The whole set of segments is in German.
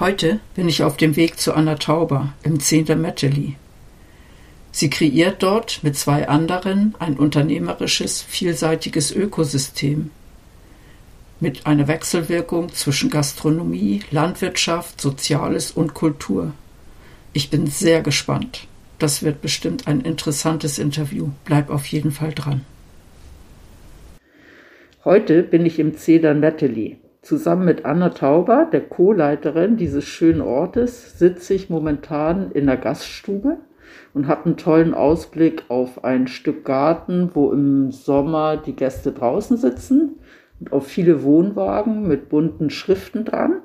Heute bin ich auf dem Weg zu Anna Tauber im Zehnter Meteli. Sie kreiert dort mit zwei anderen ein unternehmerisches, vielseitiges Ökosystem mit einer Wechselwirkung zwischen Gastronomie, Landwirtschaft, Soziales und Kultur. Ich bin sehr gespannt. Das wird bestimmt ein interessantes Interview. Bleib auf jeden Fall dran. Heute bin ich im Zeder Netteli. Zusammen mit Anna Tauber, der Co-Leiterin dieses schönen Ortes, sitze ich momentan in der Gaststube und habe einen tollen Ausblick auf ein Stück Garten, wo im Sommer die Gäste draußen sitzen und auf viele Wohnwagen mit bunten Schriften dran.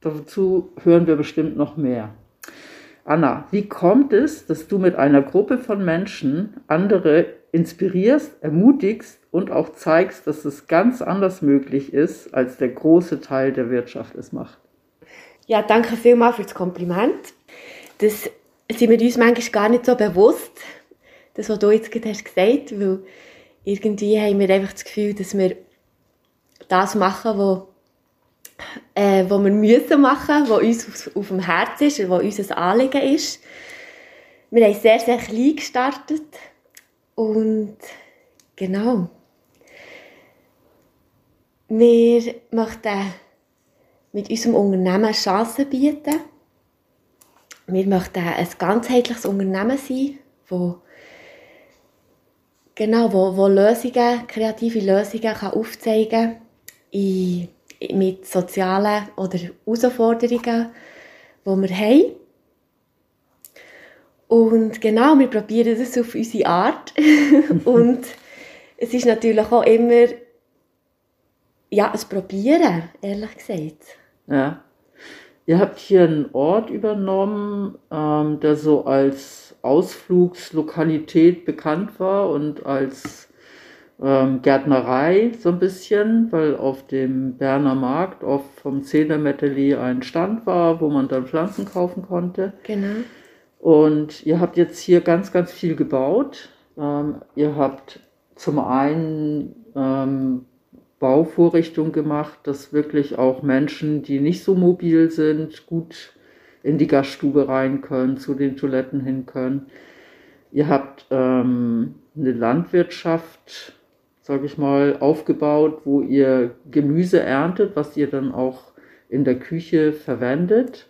Dazu hören wir bestimmt noch mehr. Anna, wie kommt es, dass du mit einer Gruppe von Menschen andere inspirierst, ermutigst und auch zeigst, dass es ganz anders möglich ist, als der große Teil der Wirtschaft es macht? Ja, danke vielmals für das Kompliment. Das sind wir uns manchmal gar nicht so bewusst, das, was du jetzt gerade hast gesagt, weil irgendwie haben wir einfach das Gefühl, dass wir das machen, was äh, wo wir müssen machen, was uns auf, auf dem Herz ist, was unser Anliegen ist. Wir haben sehr, sehr klein gestartet und genau. Wir möchten mit unserem Unternehmen Chancen bieten. Wir möchten ein ganzheitliches Unternehmen sein, wo genau, wo, wo Lösungen, kreative Lösungen kann aufzeigen kann mit sozialen oder Herausforderungen, die wir haben. Und genau, wir probieren das auf unsere Art. und es ist natürlich auch immer ja, ein Probieren, ehrlich gesagt. Ja. Ihr habt hier einen Ort übernommen, ähm, der so als Ausflugslokalität bekannt war und als ähm, Gärtnerei so ein bisschen, weil auf dem Berner Markt oft vom Zedermetteli ein Stand war, wo man dann Pflanzen kaufen konnte. Genau. Und ihr habt jetzt hier ganz, ganz viel gebaut. Ähm, ihr habt zum einen ähm, Bauvorrichtungen gemacht, dass wirklich auch Menschen, die nicht so mobil sind, gut in die Gaststube rein können, zu den Toiletten hin können. Ihr habt ähm, eine Landwirtschaft sage ich mal, aufgebaut, wo ihr Gemüse erntet, was ihr dann auch in der Küche verwendet.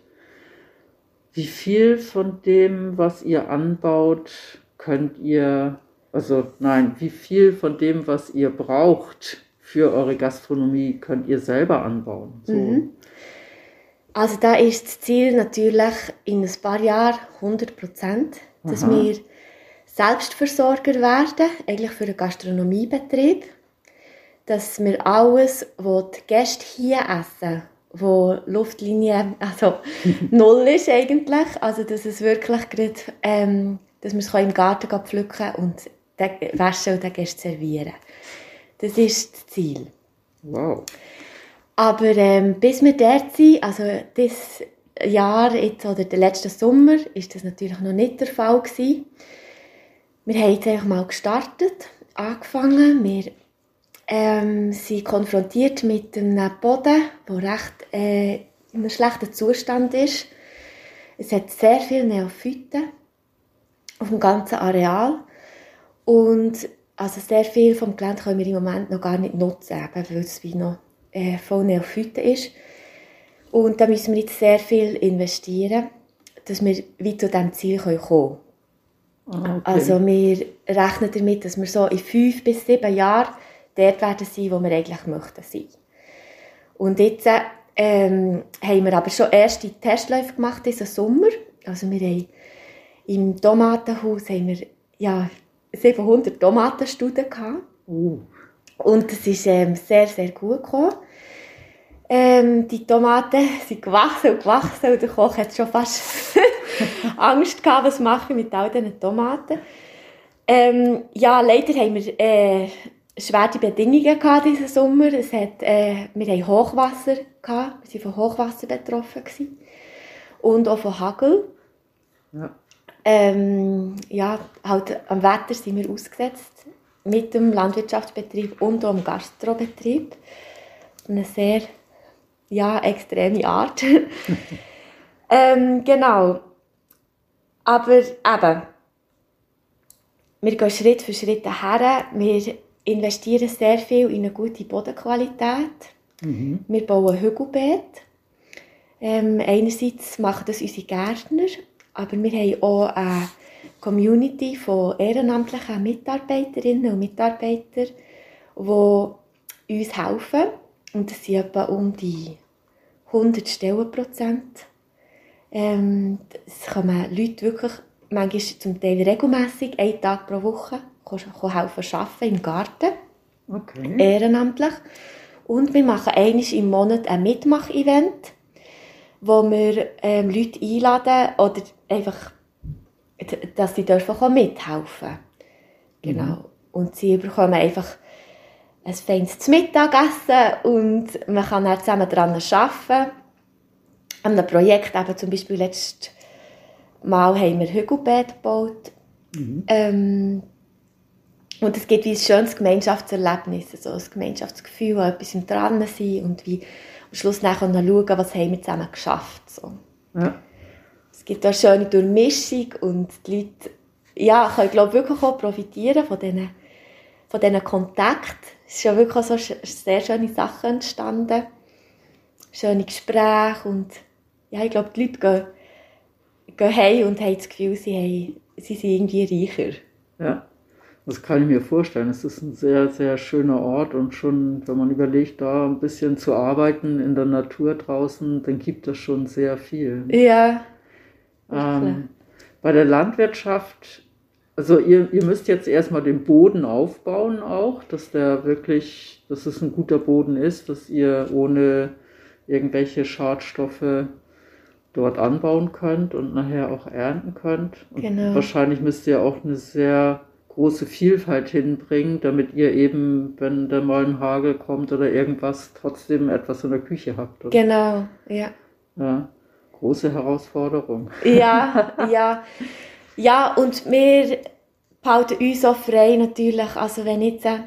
Wie viel von dem, was ihr anbaut, könnt ihr, also nein, wie viel von dem, was ihr braucht für eure Gastronomie, könnt ihr selber anbauen? So. Mhm. Also da ist das Ziel natürlich in ein paar Jahren 100 Prozent, dass Aha. wir Selbstversorger werden, eigentlich für einen Gastronomiebetrieb. Dass wir alles, was die Gäste hier essen, wo Luftlinie also null ist eigentlich, also dass es wirklich gerade, ähm, dass wir es im Garten pflücken und waschen und den Gästen servieren. Das ist das Ziel. Wow. Aber ähm, bis wir dort sind, also das Jahr jetzt, oder den letzten Sommer, ist das natürlich noch nicht der Fall gewesen. Wir haben jetzt einfach mal gestartet, angefangen. Wir ähm, sind konfrontiert mit einem Boden, der recht äh, in einem schlechten Zustand ist. Es hat sehr viele Neophyten auf dem ganzen Areal. Und also sehr viel vom Gelände können wir im Moment noch gar nicht nutzen, eben, weil es wie noch äh, voll Neophyten ist. Und da müssen wir jetzt sehr viel investieren, dass wir wie zu diesem Ziel kommen können. Ah, okay. Also wir rechnen damit, dass wir so in fünf bis sieben Jahren dort werden sein, wo wir eigentlich möchten sein. Und jetzt ähm, haben wir aber schon erste Testläufe gemacht diesen Sommer. Also wir haben im Tomatenhaus haben wir ja 700 Tomatenstuden gehabt. Uh. Und das ist ähm, sehr, sehr gut gekommen. Ähm, die Tomaten sind gewachsen und gewachsen und der Koch hat schon fast Angst gehabt, was ich mit all diesen Tomaten. Ähm, ja, leider haben wir äh, schwere Bedingungen gehabt diesen Sommer. Es hat, äh, wir hatten Hochwasser, gehabt. wir waren von Hochwasser betroffen. Gewesen. Und auch von Hagel. Ja. Ähm, ja, halt am Wetter sind wir ausgesetzt mit dem Landwirtschaftsbetrieb und auch dem Gastrobetrieb. Eine sehr ja, extreme Art. ähm, genau. Aber eben, wir gehen Schritt für Schritt her. Wir investieren sehr viel in eine gute Bodenqualität. Mhm. Wir bauen Hügelbeete. Ähm, einerseits machen das unsere Gärtner, aber wir haben auch eine Community von ehrenamtlichen Mitarbeiterinnen und Mitarbeitern, die uns helfen. Und das sind etwa um die 100 Stellenprozent. Ähm, es kommen Leute wirklich, manchmal zum Teil regelmässig, einen Tag pro Woche, helfen arbeiten im Garten. Okay. Ehrenamtlich. Und wir machen einmal im Monat ein Mitmach-Event, wo wir ähm, Leute einladen oder einfach, dass sie dürfen auch mithelfen Genau. Mhm. Und sie bekommen einfach ein feines Mittagessen und man kann dann zusammen daran arbeiten. An einem Projekt, eben zum Beispiel letztes Mal haben wir Hügelbeet gebaut. Mhm. Ähm, und es gibt wie ein schönes Gemeinschaftserlebnis, so ein Gemeinschaftsgefühl, wo etwas im Dran sein und wie am Schluss nachher schauen, was haben wir zusammen geschafft. So. Ja. Es gibt eine schöne Durchmischung und die Leute ja, können glaube wirklich auch profitieren von diesen, von diesen Kontakten es sind ja wirklich so sehr schöne Sachen entstanden. Schöne Gespräche und ja, ich glaube, die Leute gehen, gehen heim und haben das Gefühl, sie, haben, sie sind irgendwie reicher. Ja, das kann ich mir vorstellen. Es ist ein sehr, sehr schöner Ort und schon, wenn man überlegt, da ein bisschen zu arbeiten in der Natur draußen, dann gibt es schon sehr viel. Ja. Ähm, bei der Landwirtschaft also ihr, ihr müsst jetzt erstmal den Boden aufbauen auch, dass der wirklich, dass es ein guter Boden ist, dass ihr ohne irgendwelche Schadstoffe dort anbauen könnt und nachher auch ernten könnt. Und genau. wahrscheinlich müsst ihr auch eine sehr große Vielfalt hinbringen, damit ihr eben, wenn da mal ein Hagel kommt oder irgendwas, trotzdem etwas in der Küche habt. Oder? Genau, ja. Ja, große Herausforderung. Ja, ja. Ja, und wir behalten uns auch frei natürlich. Also wenn jetzt äh,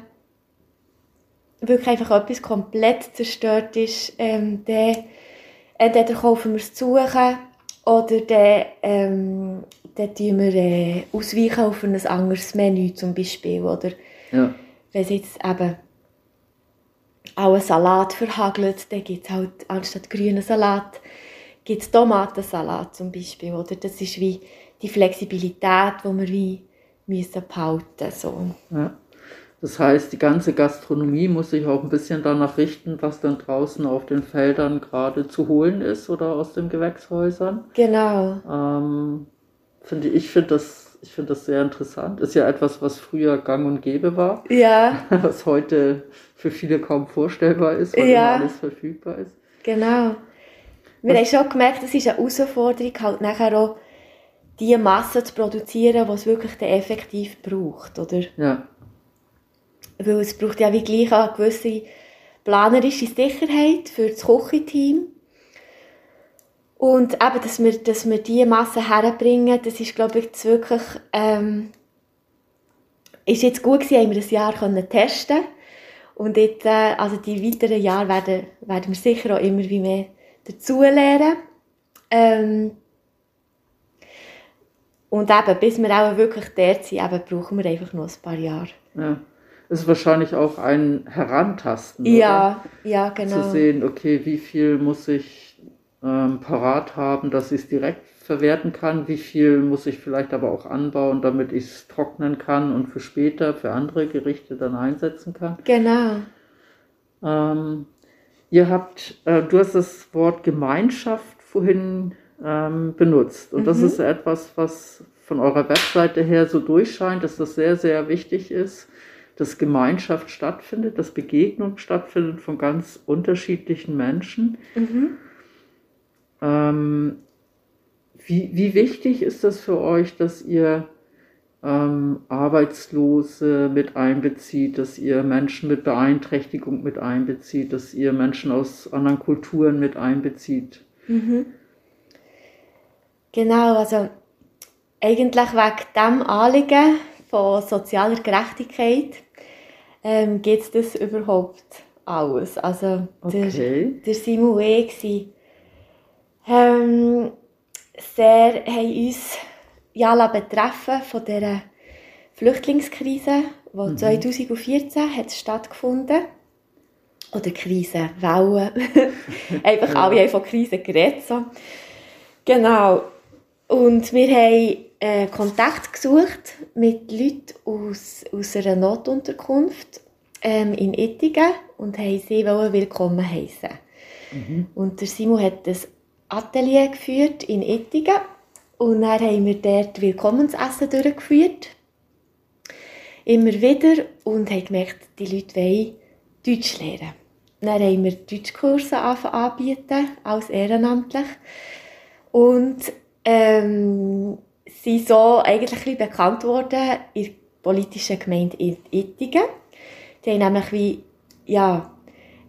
wirklich einfach etwas komplett zerstört ist, ähm, dann entweder kaufen wir es zu oder dann, ähm, dann tun wir äh, ausweichen auf ein anderes Menü zum Beispiel. Oder ja. wenn es jetzt eben auch einen Salat verhagelt, dann gibt es halt anstatt grünen Salat gibt es Tomatensalat zum Beispiel. Oder? Das ist wie die Flexibilität, die wir wie müssen behalten so. Ja. Das heißt, die ganze Gastronomie muss sich auch ein bisschen danach richten, was dann draußen auf den Feldern gerade zu holen ist oder aus den Gewächshäusern. Genau. Ähm, finde ich finde das, ich finde das sehr interessant. Ist ja etwas, was früher gang und gäbe war. Ja. Was heute für viele kaum vorstellbar ist, weil ja. immer alles verfügbar ist. Genau. Wir was, haben schon gemerkt, das ist eine Herausforderung, halt nachher auch die Masse zu produzieren, die es wirklich effektiv braucht, oder? Ja. Weil es braucht ja wie gleich eine gewisse planerische Sicherheit für das Kochteam. Und eben, dass wir, dass wir diese Masse herbringen, das ist, glaube ich, wirklich, ähm, ist jetzt gut gewesen, haben wir ein Jahr können testen und jetzt, äh, also die weiteren Jahre werden, werden wir sicher auch immer wie mehr dazulernen. Ähm, und eben, bis wir auch wirklich dort sind, eben, brauchen wir einfach noch ein paar Jahre. Ja. Ist wahrscheinlich auch ein Herantasten. Ja, oder? ja, genau. Zu sehen, okay, wie viel muss ich ähm, parat haben, dass ich es direkt verwerten kann, wie viel muss ich vielleicht aber auch anbauen, damit ich es trocknen kann und für später, für andere Gerichte dann einsetzen kann. Genau. Ähm, ihr habt, äh, du hast das Wort Gemeinschaft vorhin ähm, benutzt. Und mhm. das ist etwas, was von eurer Webseite her so durchscheint, dass das sehr, sehr wichtig ist, dass Gemeinschaft stattfindet, dass Begegnung stattfindet von ganz unterschiedlichen Menschen. Mhm. Ähm, wie, wie wichtig ist das für euch, dass ihr ähm, Arbeitslose mit einbezieht, dass ihr Menschen mit Beeinträchtigung mit einbezieht, dass ihr Menschen aus anderen Kulturen mit einbezieht? Mhm. Genau, also eigentlich wegen dem Anliegen von sozialer Gerechtigkeit ähm, geht es das überhaupt alles. Also okay. der, der Simon E. ähm, sehr haben uns ja betreffen von dieser Flüchtlingskrise, die mhm. 2014 hat stattgefunden oder Krise, Wellen. Einfach ja. alle haben von Krise geredet. So. Genau. Und wir haben äh, Kontakt gesucht mit Leuten aus, aus einer Notunterkunft ähm, in Ettingen und haben sie willkommen heißen. Mhm. Und der Simon hat das Atelier geführt in Ettingen und dann haben wir dort Willkommensessen durchgeführt. Immer wieder und haben gemerkt, die Leute wollen Deutsch lernen. Dann haben wir Deutschkurse anbieten, als ehrenamtlich. Und ähm, sind so eigentlich bekannt worden in der politischen Gemeinde Ettingen. Die haben nämlich wie, ja,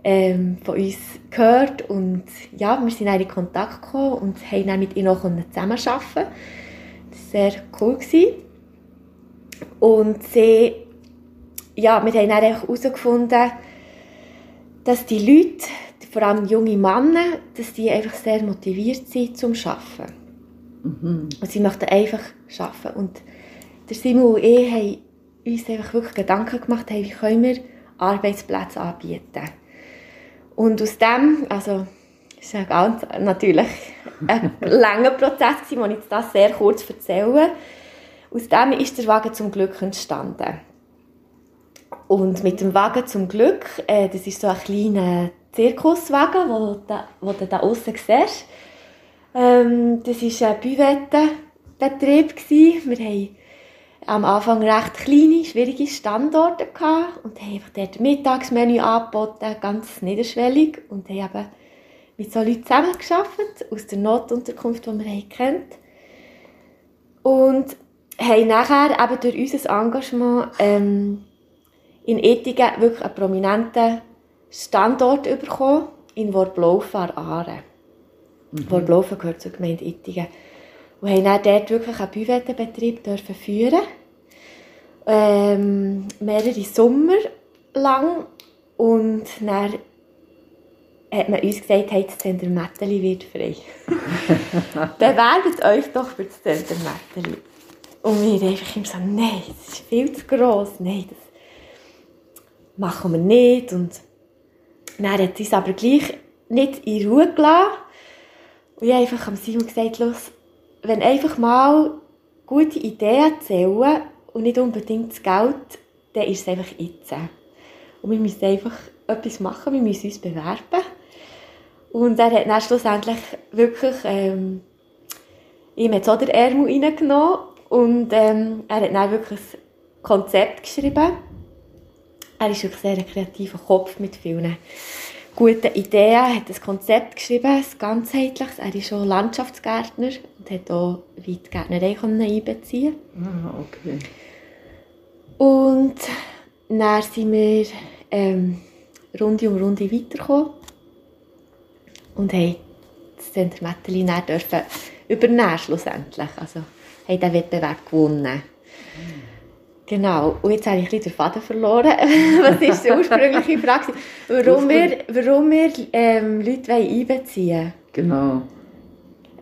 ähm, von uns gehört und ja, wir sind in Kontakt gekommen und haben dann mit ihnen auch zusammenarbeiten Das war sehr cool. Gewesen. Und sie, ja, wir haben dann herausgefunden, dass die Leute, vor allem junge Männer, dass die einfach sehr motiviert sind zum Arbeiten. Mhm. Und sie möchten einfach arbeiten. Und der Simon und ich haben uns einfach wirklich Gedanken gemacht, hey, wie können wir Arbeitsplätze anbieten. Und aus dem, also es war ganz, natürlich ein langer Prozess, den ich das sehr kurz erzähle. Aus dem ist der Wagen zum Glück entstanden. Und mit dem Wagen zum Glück, äh, das ist so ein kleiner Zirkuswagen, wo, da, wo du da außen siehst. Ähm, das war ein Büvettenbetrieb. Wir haben am Anfang recht kleine, schwierige Standorte gehabt und haben einfach dort Mittagsmenü angeboten, ganz niederschwellig und haben eben mit so Leuten zusammengearbeitet, aus der Notunterkunft, die wir kennt Und haben nachher eben durch unser Engagement ähm, in Ettingen wirklich einen prominenten Standort bekommen, in Worblaufen Aare. Mhm. Worblaufen gehört zur Gemeinde Ettingen. Und haben dann dort wirklich einen Büvettenbetrieb führen ähm, mehrere Sommer lang und dann hat man uns gesagt, hey, das Zentrum Metteli wird frei. Bewerbt euch doch für das Zentrum Metteli. Und wir einfach immer so, nein, das ist viel zu gross, nein, das machen wir nicht. Und dann hat uns aber gleich nicht in Ruhe gelassen. Und ich habe einfach am Simon gesagt, los, wenn einfach mal gute Ideen zählen, und nicht unbedingt das Geld, dann ist es einfach jetzt. Und wir müssen einfach etwas machen, wir müssen uns bewerben. Und er hat dann schlussendlich wirklich, ähm, ihm hat so den Ärmel reingenommen und ähm, er hat dann wirklich ein Konzept geschrieben. Er ist wirklich sehr ein kreativer Kopf mit vielen guten Ideen, hat ein Konzept geschrieben, ein ganzheitliches. Er ist auch Landschaftsgärtner und hat auch die Gärtnerei einbeziehen Ah, okay. Und dann sind wir ähm, Runde um Runde weitergekommen und haben das Zentrum Metteli dürfen übernehmen schlussendlich. Also haben den Wettbewerb gewonnen. Genau. Und jetzt habe ich ein den Faden verloren. Was ist die ursprüngliche Frage? Warum wir, warum wir ähm, Leute einbeziehen wollen? Genau.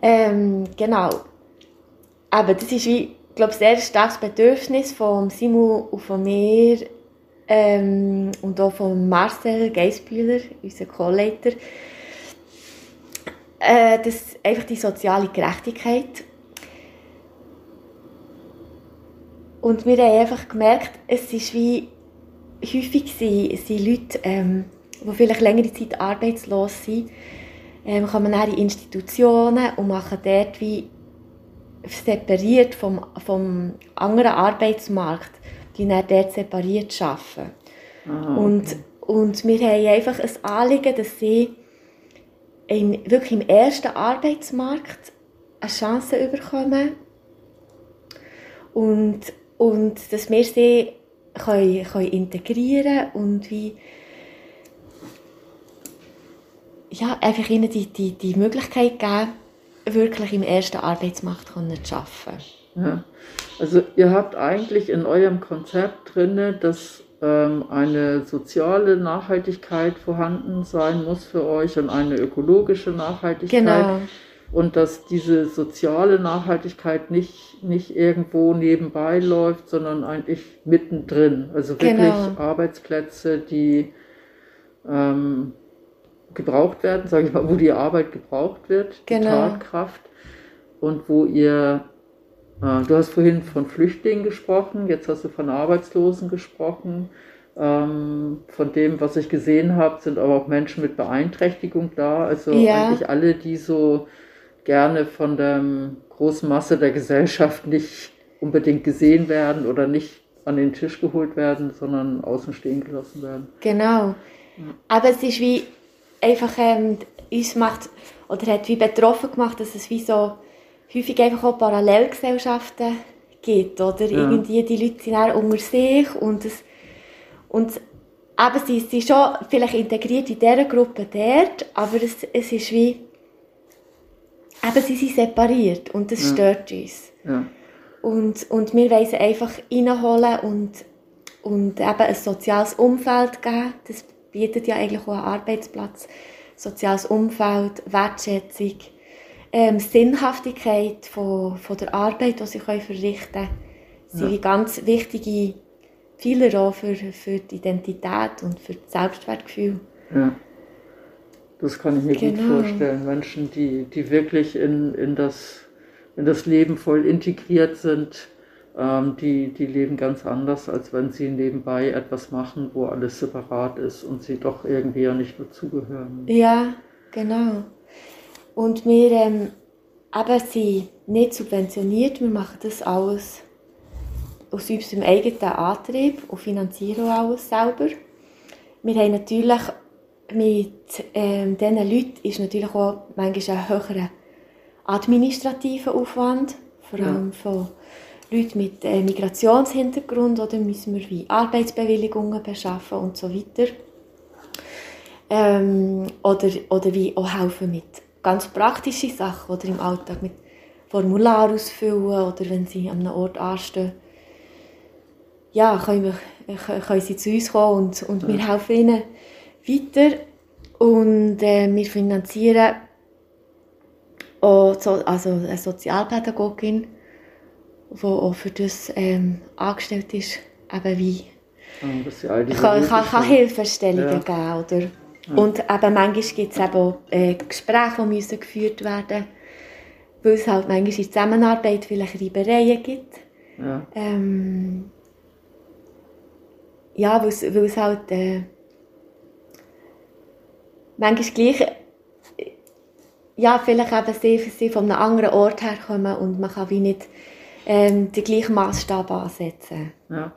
Ähm, genau. Aber das ist wie glaube, sehr starkes Bedürfnis von Simon und von mir ähm, und auch von Marcel Geisbühler, unser Co-Leiter, äh, dass einfach die soziale Gerechtigkeit und wir haben einfach gemerkt, es ist wie häufig sind, Leute, ähm, die vielleicht längere Zeit arbeitslos sind, ähm, kommen dann in Institutionen und machen dort wie separiert vom, vom anderen Arbeitsmarkt die dann dort separiert arbeiten. Ah, okay. Und, und wir haben einfach ein Anliegen, dass sie im, wirklich im ersten Arbeitsmarkt eine Chance bekommen und, und dass wir sie können, können integrieren und wie ja, einfach ihnen die, die, die Möglichkeit geben, wirklich im ersten Arbeitsmarkt zu arbeiten. Ja. Also ihr habt eigentlich in eurem Konzept drin, dass ähm, eine soziale Nachhaltigkeit vorhanden sein muss für euch und eine ökologische Nachhaltigkeit. Genau. Und dass diese soziale Nachhaltigkeit nicht, nicht irgendwo nebenbei läuft, sondern eigentlich mittendrin. Also wirklich Genau. Arbeitsplätze, die ähm, gebraucht werden, sage ich mal, wo die Arbeit gebraucht wird, die Genau. Tatkraft. Und wo ihr, äh, du hast vorhin von Flüchtlingen gesprochen, jetzt hast du von Arbeitslosen gesprochen. Ähm, von dem, was ich gesehen habe, sind aber auch Menschen mit Beeinträchtigung da. Also Ja. eigentlich alle, die so gerne von der großen Masse der Gesellschaft nicht unbedingt gesehen werden oder nicht an den Tisch geholt werden, sondern außen stehen gelassen werden. Genau. Aber es ist wie einfach ähm, uns macht oder hat wie betroffen gemacht, dass es wie so häufig einfach auch Parallelgesellschaften gibt oder Ja. irgendwie die Leute sind dann unter sich und es und aber sie sind schon vielleicht integriert in dieser Gruppe dort, aber es, es ist wie eben sie sind separiert und das Ja. stört uns. Ja, Und, und wir wollen sie einfach reinholen und, und eben ein soziales Umfeld geben. Das bietet ja eigentlich auch einen Arbeitsplatz. Soziales Umfeld, Wertschätzung, ähm, Sinnhaftigkeit von, von der Arbeit, die sie können verrichten können. Das Ja. sind ganz wichtige Pfeiler auch für, für die Identität und für das Selbstwertgefühl. ja. Das kann ich mir gut Genau. vorstellen. Menschen, die, die wirklich in, in, das, in das Leben voll integriert sind, ähm, die, die leben ganz anders, als wenn sie nebenbei etwas machen, wo alles separat ist und sie doch irgendwie ja nicht dazugehören. Ja, genau. Und wir ähm, eben sind nicht subventioniert, wir machen das alles aus unserem eigenen Antrieb und finanzieren auch alles selber. Wir haben natürlich mit ähm, diesen Leuten ist natürlich auch manchmal ein höherer administrativer Aufwand, vor Ja. allem von Leuten mit äh, Migrationshintergrund oder müssen wir wie Arbeitsbewilligungen beschaffen und so weiter. Ähm, oder, oder wie auch helfen mit ganz praktischen Sachen oder im Alltag mit Formular ausfüllen oder wenn sie an einem Ort anstehen. Ja, können, wir, können- sie zu uns kommen und, und wir helfen ihnen weiter. Und äh, wir finanzieren auch so, also eine Sozialpädagogin, die auch für das ähm, angestellt ist, eben wie diese kann, kann, kann Hilfe- Hilfestellungen Ja. geben. Oder? Und eben manchmal gibt es eben auch äh, Gespräche, die müssen geführt werden weil es halt manchmal in Zusammenarbeit vielleicht Reibereien gibt. Ja, Ähm, ja, weil es, weil es halt äh, manchmal gleich ja, vielleicht eben sie, sie von einem anderen Ort herkommen und man kann wie nicht ähm, den gleichen Maßstab ansetzen. ja.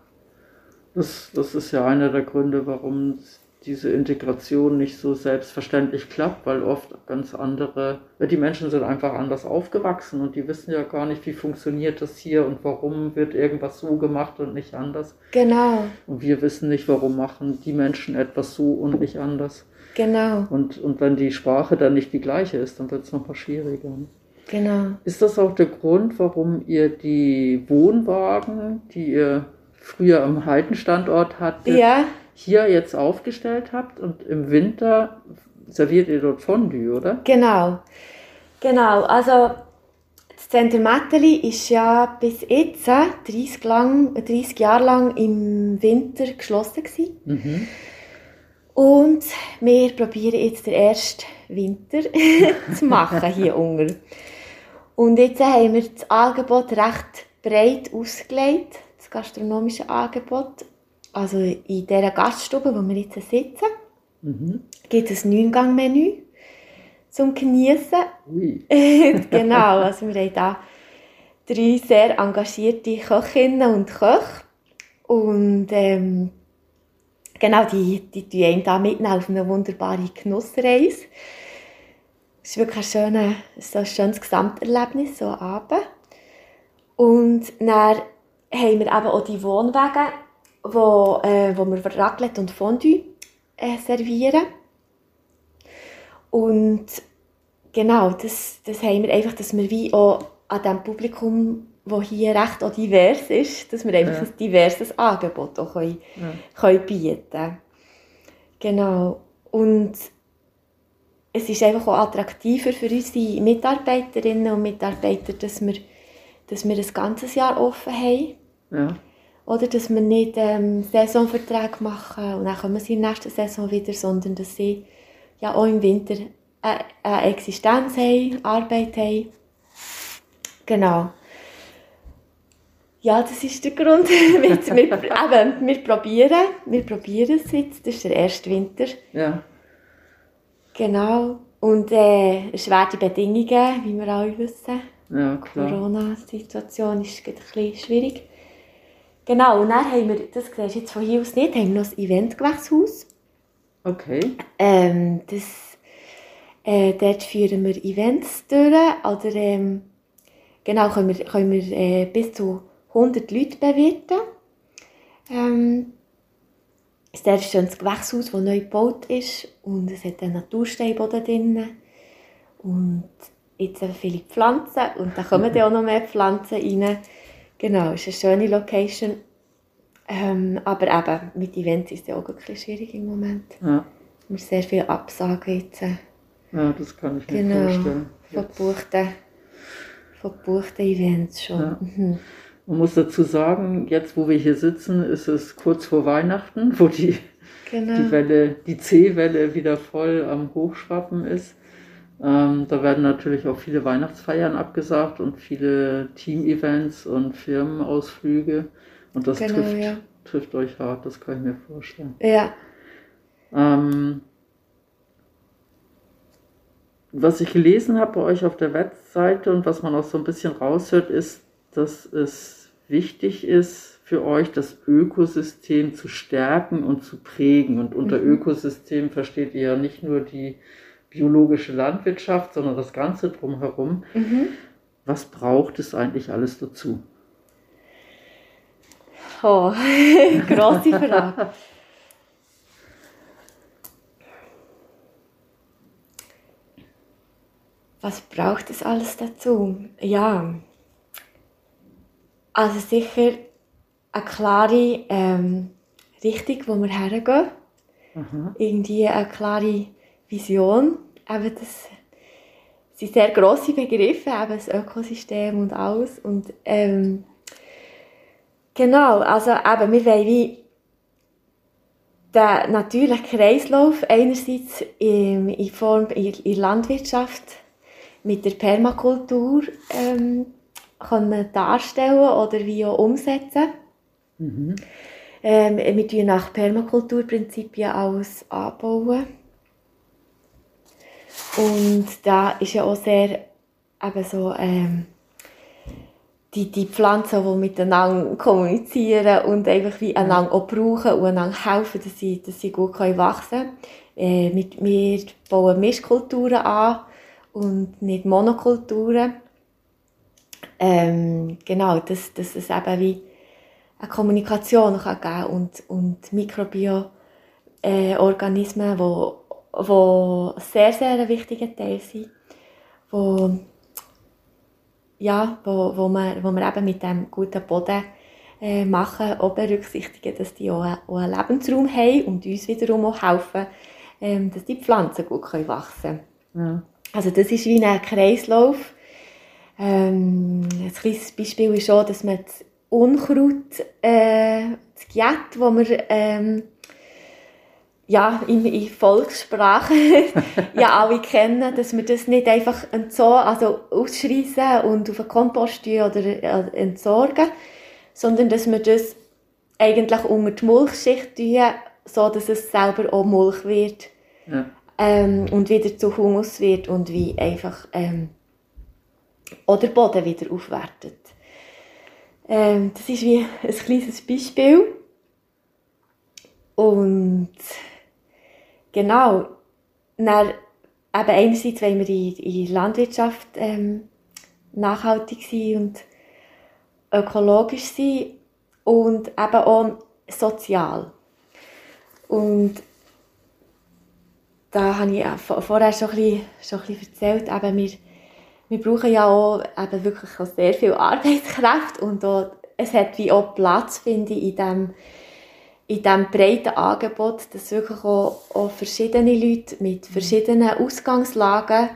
Das, das ist ja einer der Gründe, warum diese Integration nicht so selbstverständlich klappt, weil oft ganz andere, die Menschen sind einfach anders aufgewachsen und die wissen ja gar nicht, wie funktioniert das hier und warum wird irgendwas so gemacht und nicht anders. Genau, Und wir wissen nicht, warum machen die Menschen etwas so und nicht anders. Genau, Und, und wenn die Sprache dann nicht die gleiche ist, dann wird es nochmal schwieriger. genau. Ist das auch der Grund, warum ihr die Wohnwagen, die ihr früher am Haltenstandort hattet, Ja, hier jetzt aufgestellt habt und im Winter serviert ihr dort Fondue, oder? genau. Genau, also das Zentrum Metteli ist ja bis jetzt äh, 30, lang, 30 Jahre lang im Winter geschlossen gewesen. Mhm. Und wir probieren jetzt den ersten Winter zu machen hier unten. Und jetzt haben wir das Angebot recht breit ausgelegt, das gastronomische Angebot. Also in dieser Gaststube, wo wir jetzt sitzen, Mhm. gibt es ein Neungang-Menü zum Genießen. Genau, also wir haben da drei sehr engagierte Köchinnen und Köche. Und ähm, genau, die, die tun einen da mitnehmen auf eine wunderbare Genussreise. Es ist wirklich ein, schöner, so ein schönes Gesamterlebnis, so Abend. Und dann haben wir eben auch die Wohnwagen, wo, äh, wo wir Raclette und Fondue äh, servieren. Und genau, das, das haben wir einfach, dass wir wie auch an dem Publikum, das hier recht auch divers ist, dass wir einfach ja. ein diverses Angebot auch können, ja. können bieten Genau. Und es ist einfach auch attraktiver für unsere Mitarbeiterinnen und Mitarbeiter, dass wir, dass wir das ganze Jahr offen haben. Ja. Oder dass wir nicht ähm, Saisonverträge machen und dann kommen sie in der nächsten Saison wieder, sondern dass sie ja auch im Winter eine, eine Existenz haben, Arbeit haben. Genau. Ja, das ist der Grund. wir, wir, eben, wir probieren, wir probieren es jetzt. Das ist der erste Winter. Ja. Genau. Und äh, schwere Bedingungen, wie wir alle wissen. Ja, klar. Die Corona-Situation ist ein bisschen schwierig. Genau, und dann haben wir, das siehst du jetzt von hier aus nicht, haben wir noch das Eventgewächshaus. Okay. Ähm, das, äh, dort führen wir Events durch, oder ähm, genau, können wir, können wir äh, bis zu 100 Leute bewirten. Ähm, es ist ein schönes Gewächshaus, das neu gebaut ist und es hat einen Natursteinboden drin und jetzt viele Pflanzen und da kommen dann auch noch mehr Pflanzen rein. Genau, es ist eine schöne Location. Ähm, aber eben, mit Events ist es auch ein bisschen schwierig im Moment. Ja. Wir sehr viel Absagen jetzt. Ja, das kann ich mir genau, vorstellen. Verbuchte, verbuchte Events schon. Ja. Mhm. Man muss dazu sagen, jetzt wo wir hier sitzen, ist es kurz vor Weihnachten, wo die, genau. die Welle, die C-Welle wieder voll am Hochschwappen ist. Ähm, da werden natürlich auch viele Weihnachtsfeiern abgesagt und viele Team-Events und Firmenausflüge. Und das genau, trifft, ja. trifft euch hart, das kann ich mir vorstellen. Ja. Ähm, was ich gelesen habe bei euch auf der Webseite und was man auch so ein bisschen raushört, ist, dass es wichtig ist für euch, das Ökosystem zu stärken und zu prägen. Und unter mhm. Ökosystem versteht ihr ja nicht nur die biologische Landwirtschaft, sondern das Ganze drumherum. Mhm. Was braucht es eigentlich alles dazu? Oh, große Frage. Was braucht es alles dazu? Ja, also sicher eine klare ähm, Richtung, wo wir hergehen. Mhm. Irgendwie eine klare Vision. Eben das sind sehr grosse Begriffe, eben das Ökosystem und alles. Und ähm, genau, also eben, wir wollen wie den natürlichen Kreislauf einerseits in, in Form in, in Landwirtschaft mit der Permakultur ähm, können darstellen oder wie auch umsetzen. Mhm. Ähm, wir tun nach Permakulturprinzipien alles anbauen. Und da ist ja auch sehr eben so, ähm, die, die Pflanzen, die miteinander kommunizieren und einfach wie einander auch brauchen und einander helfen, dass sie, dass sie gut wachsen können. Äh, wir bauen Mischkulturen an und nicht Monokulturen. Ähm, genau, dass, dass es eben wie eine Kommunikation kann geben und, und Mikrobioorganismen, äh, wo, wo sehr, sehr ein wichtiger Teil sind, wo, ja, wo, wo, wir, wo wir eben mit dem guten Boden äh, machen, auch berücksichtigen, dass die auch, auch einen Lebensraum haben und uns wiederum auch helfen, ähm, dass die Pflanzen gut können wachsen können. Ja. Also das ist wie ein Kreislauf. Ähm, ein kleines Beispiel ist auch, dass man das Unkraut, äh, das Giet, das wir ähm, ja, in, in Volkssprache ja alle kennen, dass wir das nicht einfach entsorgen, also ausschreissen und auf einen Kompost oder äh, entsorgen, sondern dass wir das eigentlich unter die Mulchschicht tun, so dass es selber auch Mulch wird. Ja ähm, und wieder zu Humus wird und wie einfach ähm, oder Boden wieder aufwertet. Ähm, das ist wie ein kleines Beispiel. Und genau, dann, eben einerseits wollen wir in, in Landwirtschaft ähm, nachhaltig sein und ökologisch sein und eben auch sozial. Und da habe ich vorher schon ein bisschen, schon ein bisschen erzählt, eben wir, wir brauchen ja auch eben wirklich auch sehr viel Arbeitskräfte und auch, es hat wie auch Platz, finde ich, in diesem in diesem breiten Angebot, dass wirklich auch, auch verschiedene Leute mit verschiedenen Ausgangslagen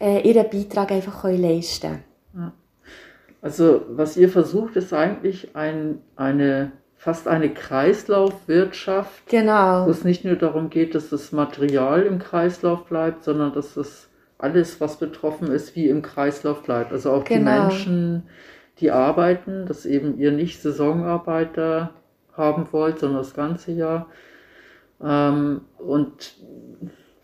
äh, ihren Beitrag einfach können leisten können. Also was ihr versucht, ist eigentlich ein, eine fast eine Kreislaufwirtschaft, genau. wo es nicht nur darum geht, dass das Material im Kreislauf bleibt, sondern dass das alles, was betroffen ist, wie im Kreislauf bleibt. Also auch genau. die Menschen, die arbeiten, dass eben ihr nicht Saisonarbeiter haben wollt, sondern das ganze Jahr. Ähm, und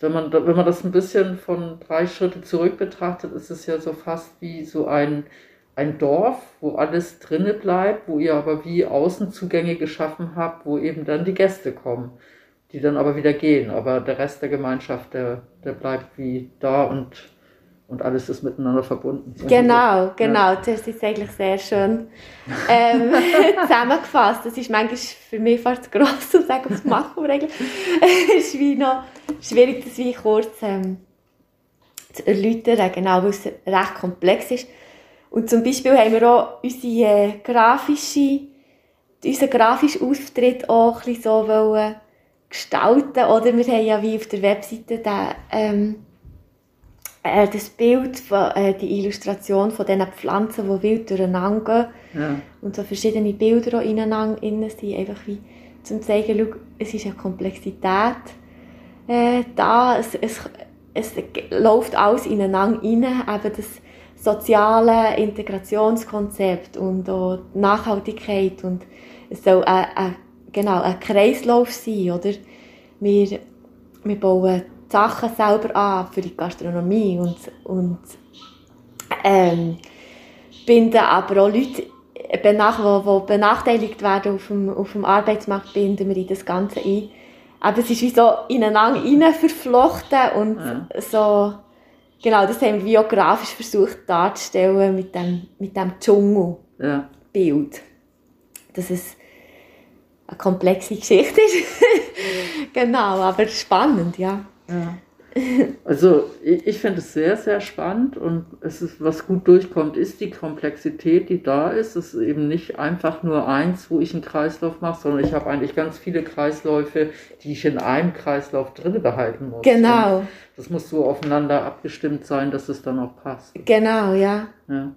wenn man, wenn man das ein bisschen von drei Schritte zurück betrachtet, ist es ja so fast wie so ein ein Dorf, wo alles drinne bleibt, wo ihr aber wie Außenzugänge geschaffen habt, wo eben dann die Gäste kommen, die dann aber wieder gehen. Aber der Rest der Gemeinschaft, der, der bleibt wie da und, und alles ist miteinander verbunden. Genau, genau. Ja. Das ist eigentlich sehr schön ähm, zusammengefasst. Das ist manchmal für mich fast gross zu sagen, was machen wir eigentlich. es ist wie noch schwierig, das wie kurz ähm, zu erläutern, genau, weil es recht komplex ist. Und zum Beispiel haben wir auch unsere äh, grafische, unseren grafischen Auftritt auch ein bisschen so wollen gestalten, oder? Wir haben ja wie auf der Webseite den, ähm, äh, das Bild, von, äh, die Illustration von diesen Pflanzen, die wild durcheinander gehen. Ja. Und so verschiedene Bilder auch ineinander innen sind, einfach wie zum zeigen, schau, es ist eine Komplexität äh, da, es, es, es läuft alles ineinander rein, eben das soziale Integrationskonzept und auch Nachhaltigkeit und es soll ein, ein, genau, ein Kreislauf sein, oder? Wir, wir bauen Sachen selber an für die Gastronomie und, und ähm, binden aber auch Leute, die, die benachteiligt werden auf dem, auf dem Arbeitsmarkt, binden wir in das Ganze ein. Aber es ist wie so ineinander rein verflochten und ja. so Genau, das haben wir auch grafisch versucht darzustellen mit dem, mit dem Dschungel-Bild. Ja. Dass es eine komplexe Geschichte ist. genau, aber spannend, ja. ja. Also ich, ich finde es sehr, sehr spannend und es ist, was gut durchkommt, ist die Komplexität, die da ist. Es ist eben nicht einfach nur eins, wo ich einen Kreislauf mache, sondern ich habe eigentlich ganz viele Kreisläufe, die ich in einem Kreislauf drin behalten muss. Genau. Und das muss so aufeinander abgestimmt sein, dass es dann auch passt. Genau, ja. ja.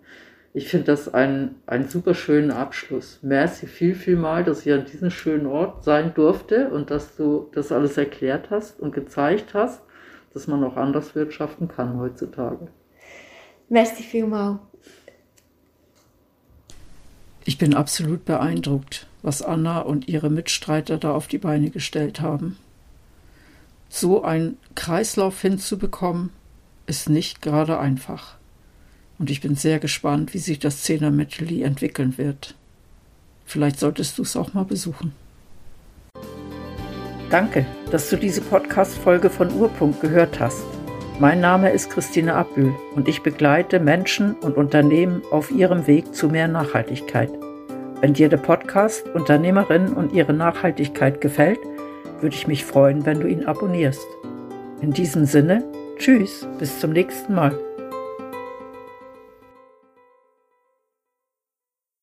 Ich finde das ein, ein super schönen Abschluss. Merci viel, viel mal, dass ich an diesem schönen Ort sein durfte und dass du das alles erklärt hast und gezeigt hast dass man auch anders wirtschaften kann heutzutage. Merci vielmal. Ich bin absolut beeindruckt, was Anna und ihre Mitstreiter da auf die Beine gestellt haben. So einen Kreislauf hinzubekommen, ist nicht gerade einfach. Und ich bin sehr gespannt, wie sich das Zehner Metally entwickeln wird. Vielleicht solltest du es auch mal besuchen. Danke, dass du diese Podcast-Folge von Urpunkt gehört hast. Mein Name ist Christine Abbühl und ich begleite Menschen und Unternehmen auf ihrem Weg zu mehr Nachhaltigkeit. Wenn dir der Podcast Unternehmerinnen und ihre Nachhaltigkeit gefällt, würde ich mich freuen, wenn du ihn abonnierst. In diesem Sinne, tschüss, bis zum nächsten Mal.